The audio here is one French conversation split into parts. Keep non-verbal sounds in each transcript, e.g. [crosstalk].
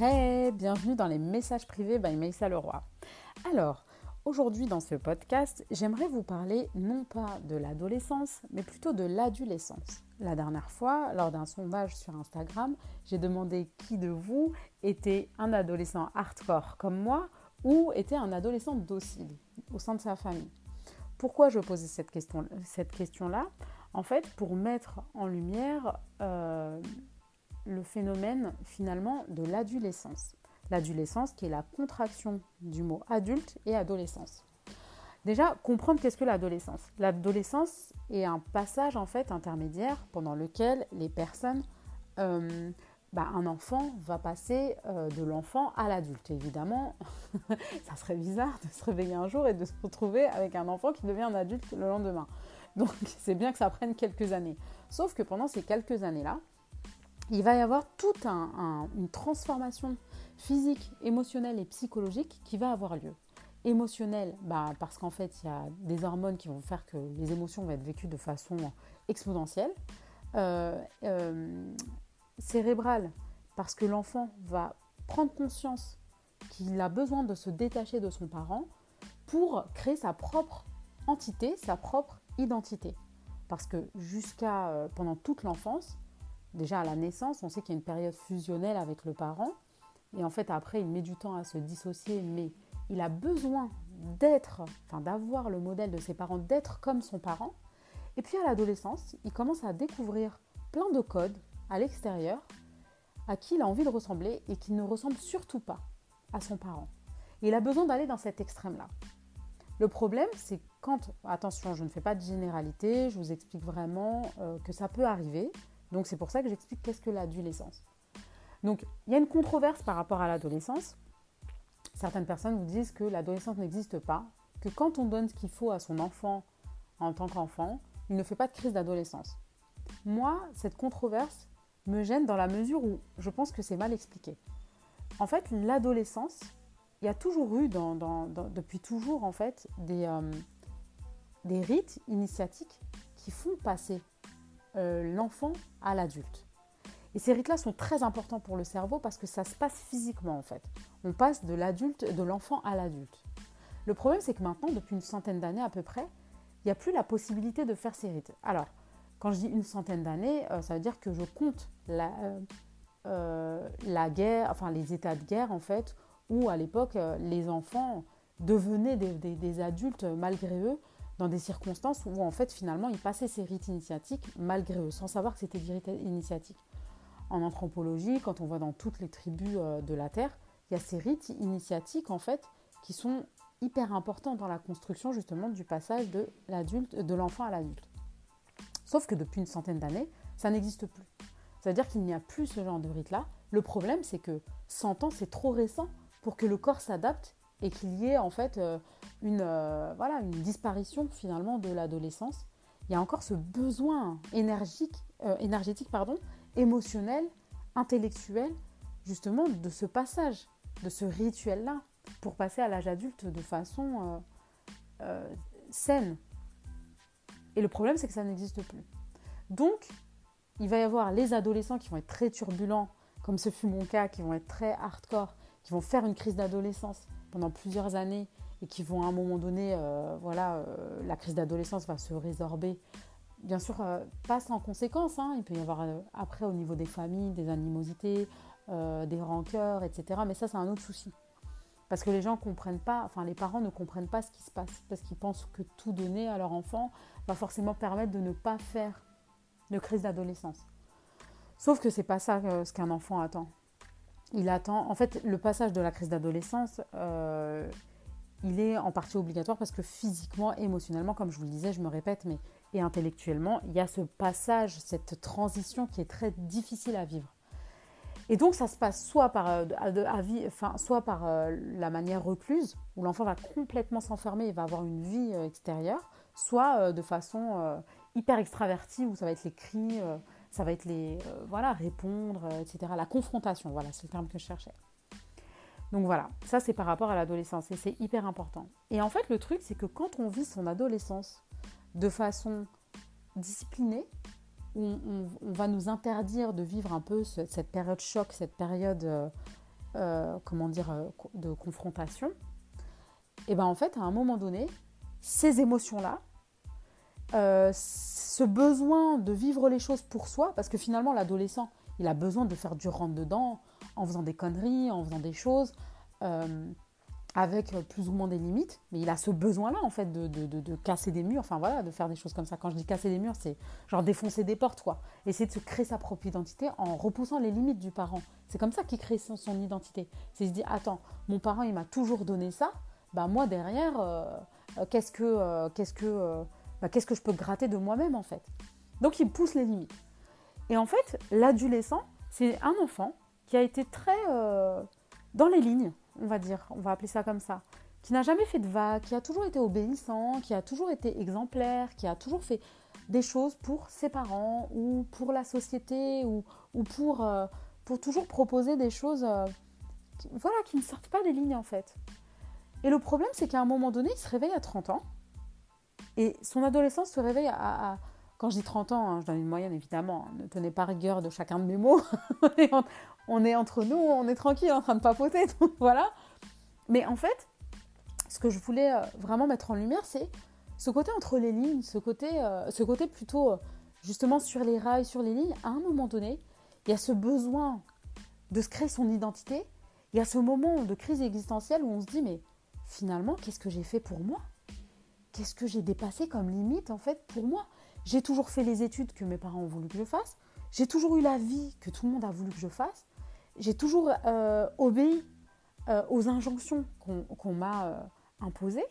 Hey, bienvenue dans les messages privés by Maïssa Leroy. Alors, aujourd'hui dans ce podcast, j'aimerais vous parler non pas de l'adolescence, mais plutôt de l'adolescence. La dernière fois, lors d'un sondage sur Instagram, j'ai demandé qui de vous était un adolescent hardcore comme moi ou était un adolescent docile au sein de sa famille. Pourquoi je posais cette question-là? En fait, pour mettre en lumière euh, le phénomène finalement de l'adolescence. L'adolescence qui est la contraction du mot adulte et adolescence. Déjà, comprendre qu'est-ce que l'adolescence. L'adolescence est un passage en fait intermédiaire pendant lequel les personnes, euh, bah, un enfant va passer euh, de l'enfant à l'adulte. Évidemment, [laughs] ça serait bizarre de se réveiller un jour et de se retrouver avec un enfant qui devient un adulte le lendemain. Donc c'est bien que ça prenne quelques années. Sauf que pendant ces quelques années-là, il va y avoir toute une transformation physique, émotionnelle et psychologique qui va avoir lieu. Émotionnelle, bah, parce qu'en fait, il y a des hormones qui vont faire que les émotions vont être vécues de façon exponentielle. Euh, euh, cérébrale, parce que l'enfant va prendre conscience qu'il a besoin de se détacher de son parent pour créer sa propre entité, sa propre identité. Parce que jusqu'à euh, pendant toute l'enfance, déjà à la naissance, on sait qu'il y a une période fusionnelle avec le parent. Et en fait, après, il met du temps à se dissocier, mais il a besoin d'être, enfin d'avoir le modèle de ses parents, d'être comme son parent. Et puis à l'adolescence, il commence à découvrir plein de codes à l'extérieur à qui il a envie de ressembler et qui ne ressemble surtout pas à son parent. Et il a besoin d'aller dans cet extrême-là. Le problème, c'est quand, attention, je ne fais pas de généralité, je vous explique vraiment euh, que ça peut arriver. Donc c'est pour ça que j'explique qu'est-ce que l'adolescence. Donc il y a une controverse par rapport à l'adolescence. Certaines personnes vous disent que l'adolescence n'existe pas, que quand on donne ce qu'il faut à son enfant en tant qu'enfant, il ne fait pas de crise d'adolescence. Moi, cette controverse me gêne dans la mesure où je pense que c'est mal expliqué. En fait, l'adolescence, il y a toujours eu, depuis toujours en fait, des, euh, des rites initiatiques qui font passer euh, l'enfant à l'adulte. Et ces rites-là sont très importants pour le cerveau parce que ça se passe physiquement en fait. On passe de l'adulte, de l'enfant à l'adulte. Le problème, c'est que maintenant, depuis une centaine d'années à peu près, il n'y a plus la possibilité de faire ces rites. Alors, quand je dis une centaine d'années, euh, ça veut dire que je compte la, euh, la, guerre, enfin les états de guerre en fait, où à l'époque les enfants devenaient des, des, adultes malgré eux dans des circonstances où en fait finalement ils passaient ces rites initiatiques malgré eux, sans savoir que c'était des rites initiatiques. En anthropologie, quand on voit dans toutes les tribus euh, de la Terre, il y a ces rites initiatiques en fait qui sont hyper importants dans la construction justement du passage de l'adulte, de l'enfant à l'adulte. Sauf que depuis une centaine d'années, ça n'existe plus. Ça veut dire qu'il n'y a plus ce genre de rite-là. Le problème, c'est que 100 ans, c'est trop récent pour que le corps s'adapte et qu'il y ait en fait euh, une, euh, voilà, une disparition finalement de l'adolescence. Il y a encore ce besoin énergique, euh, énergétique, pardon, émotionnel, intellectuel, justement de ce passage, de ce rituel-là, pour passer à l'âge adulte de façon saine. Et le problème, c'est que ça n'existe plus. Donc, il va y avoir les adolescents qui vont être très turbulents, comme ce fut mon cas, qui vont être très hardcore, qui vont faire une crise d'adolescence, pendant plusieurs années et qui vont à un moment donné, euh, voilà, euh, la crise d'adolescence va se résorber. Bien sûr, euh, pas sans conséquences. Hein. Il peut y avoir après au niveau des familles des animosités, des rancœurs, etc. Mais ça, c'est un autre souci. Parce que les gens comprennent pas, enfin les parents ne comprennent pas ce qui se passe, parce qu'ils pensent que tout donner à leur enfant va forcément permettre de ne pas faire de crise d'adolescence. Sauf que c'est pas ça ce qu'un enfant attend il attend. En fait, le passage de la crise d'adolescence, euh, il est en partie obligatoire parce que physiquement, émotionnellement, comme je vous le disais, je me répète, mais et intellectuellement, il y a ce passage, cette transition qui est très difficile à vivre. Et donc, ça se passe soit par, euh, enfin, soit par euh, la manière recluse, où l'enfant va complètement s'enfermer et va avoir une vie extérieure, soit de façon hyper extravertie, où ça va être les cris ça va être les euh, voilà répondre, euh, etc. La confrontation, voilà, c'est le terme que je cherchais. Donc voilà, ça c'est par rapport à l'adolescence et c'est hyper important. Et en fait, le truc, c'est que quand on vit son adolescence de façon disciplinée, on, on, va nous interdire de vivre un peu cette période choc, cette période euh, comment dire, de confrontation, et ben en fait, à un moment donné, ces émotions-là, ce besoin de vivre les choses pour soi, parce que finalement, l'adolescent, il a besoin de faire du rentre-dedans en faisant des conneries, en faisant des choses, avec plus ou moins des limites, mais il a ce besoin-là, en fait, de, de, casser des murs, enfin voilà, de faire des choses comme ça. Quand je dis casser des murs, c'est genre défoncer des portes, quoi. Essayer de se créer sa propre identité en repoussant les limites du parent. C'est comme ça qu'il crée son, son identité. C'est se dit, attends, mon parent, il m'a toujours donné ça, bah moi, derrière, euh, euh, qu'est-ce que, euh, qu'est-ce que, bah, qu'est-ce que je peux gratter de moi-même, en fait? Donc, il pousse les limites. Et en fait, l'adolescent, c'est un enfant qui a été très dans les lignes, on va dire, on va appeler ça comme ça, qui n'a jamais fait de vagues, qui a toujours été obéissant, qui a toujours été exemplaire, qui a toujours fait des choses pour ses parents ou pour la société ou, ou pour, euh, pour toujours proposer des choses euh, voilà, qui ne sortent pas des lignes en fait. Et le problème, c'est qu'à un moment donné, il se réveille à 30 ans et son adolescence se réveille à, quand je dis 30 ans, hein, je donne une moyenne évidemment, hein, ne tenez pas rigueur de chacun de mes mots. [laughs] on, est entre nous, on est tranquille en train de papoter, [laughs] voilà. Mais en fait, ce que je voulais euh, vraiment mettre en lumière, c'est ce côté entre les lignes, ce côté, euh, ce plutôt euh, justement sur les rails, sur les lignes. À un moment donné, il y a ce besoin de se créer son identité. Il y a ce moment de crise existentielle où on se dit mais finalement, qu'est-ce que j'ai fait pour moi? Qu'est-ce que j'ai dépassé comme limite en fait pour moi? J'ai toujours fait les études que mes parents ont voulu que je fasse. J'ai toujours eu la vie que tout le monde a voulu que je fasse. J'ai toujours euh, obéi euh, aux injonctions qu'on m'a euh, imposées.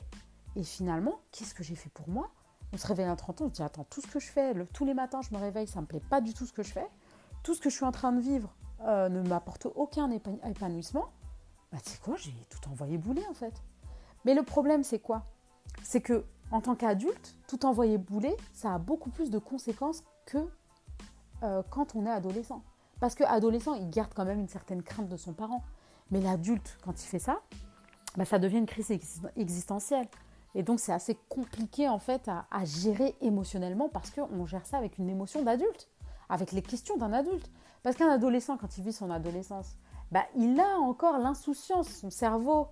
Et finalement, qu'est-ce que j'ai fait pour moi? On se réveille à 30 ans, on se dit Attends, tout ce que je fais, tous les matins, je me réveille, ça ne me plaît pas du tout ce que je fais. Tout ce que je suis en train de vivre ne m'apporte aucun épanouissement. Bah, sais quoi, j'ai tout envoyé bouler en fait. Mais le problème, c'est quoi? C'est que en tant qu'adulte, tout envoyer bouler, ça a beaucoup plus de conséquences que euh, quand on est adolescent. Parce que adolescent, il garde quand même une certaine crainte de son parent. Mais l'adulte, quand il fait ça, bah, ça devient une crise existentielle. Et donc c'est assez compliqué en fait à, gérer émotionnellement parce qu'on gère ça avec une émotion d'adulte, avec les questions d'un adulte. Parce qu'un adolescent, quand il vit son adolescence, bah, il a encore l'insouciance, son cerveau,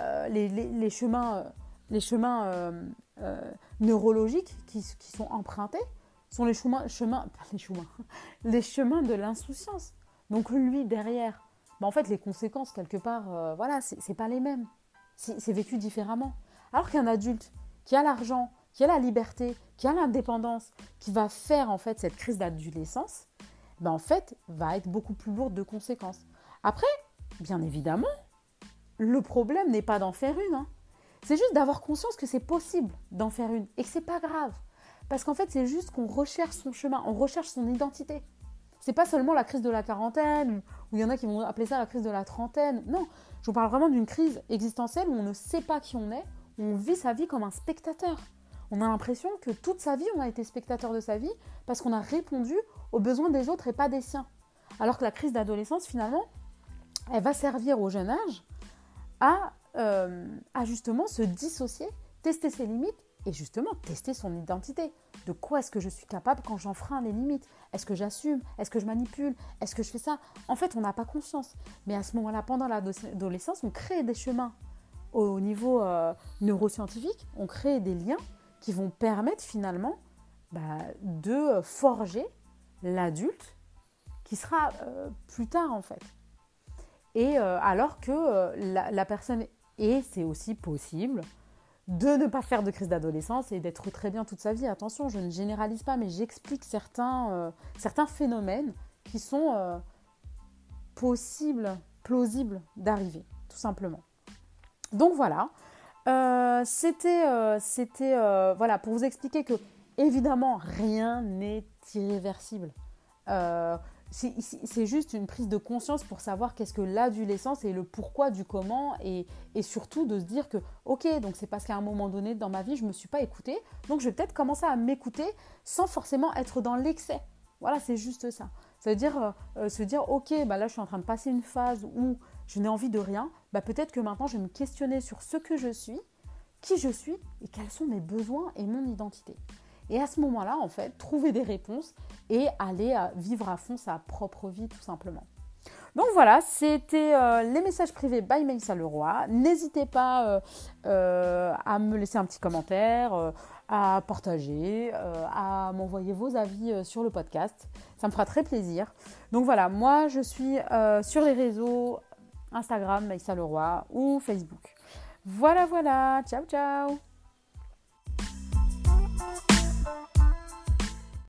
euh, les, chemins, euh, les chemins euh, neurologiques qui, sont empruntés sont les chemins, chemins, les chemins, [laughs] les chemins de l'insouciance. Donc lui derrière, bah, en fait les conséquences quelque part, euh, voilà, c'est pas les mêmes. C'est vécu différemment. Alors qu'un adulte qui a l'argent, qui a la liberté, qui a l'indépendance, qui va faire en fait cette crise d'adolescence, bah, en fait va être beaucoup plus lourde de conséquences. Après, bien évidemment, le problème n'est pas d'en faire une. Hein. C'est juste d'avoir conscience que c'est possible d'en faire une et que c'est pas grave. Parce qu'en fait, c'est juste qu'on recherche son chemin, on recherche son identité. C'est pas seulement la crise de la quarantaine, ou il y en a qui vont appeler ça la crise de la trentaine. Non, je vous parle vraiment d'une crise existentielle où on ne sait pas qui on est, où on vit sa vie comme un spectateur. On a l'impression que toute sa vie, on a été spectateur de sa vie parce qu'on a répondu aux besoins des autres et pas des siens. Alors que la crise d'adolescence, finalement, elle va servir au jeune âge à euh, à justement se dissocier, tester ses limites et justement tester son identité. De quoi est-ce que je suis capable quand j'enfreins les limites? Est-ce que j'assume? Est-ce que je manipule? Est-ce que je fais ça? En fait, on n'a pas conscience. Mais à ce moment-là, pendant l'adolescence, on crée des chemins au niveau euh, neuroscientifique, on crée des liens qui vont permettre finalement bah, de forger l'adulte qui sera euh, plus tard en fait. Et alors que la, personne et c'est aussi possible de ne pas faire de crise d'adolescence et d'être très bien toute sa vie. Attention, je ne généralise pas, mais j'explique certains, euh, certains phénomènes qui sont euh, possibles, plausibles d'arriver, tout simplement. Donc voilà, euh, c'était, c'était voilà, pour vous expliquer que évidemment rien n'est irréversible c'est juste une prise de conscience pour savoir qu'est-ce que l'adolescence et le pourquoi du comment et, surtout de se dire que ok donc c'est parce qu'à un moment donné dans ma vie je me suis pas écoutée donc je vais peut-être commencer à m'écouter sans forcément être dans l'excès. Voilà c'est juste ça. Ça veut dire euh, euh, se dire ok bah là je suis en train de passer une phase où je n'ai envie de rien bah peut-être que maintenant je vais me questionner sur ce que je suis qui je suis et quels sont mes besoins et mon identité et à ce moment-là, en fait, trouver des réponses et aller vivre à fond sa propre vie, tout simplement. Donc voilà, c'était euh, les messages privés by Maïssa Leroy. N'hésitez pas euh, euh, à me laisser un petit commentaire, à partager, à m'envoyer vos avis sur le podcast. Ça me fera très plaisir. Donc voilà, moi je suis sur les réseaux Instagram Maïssa Leroy ou Facebook. Voilà, voilà. Ciao, ciao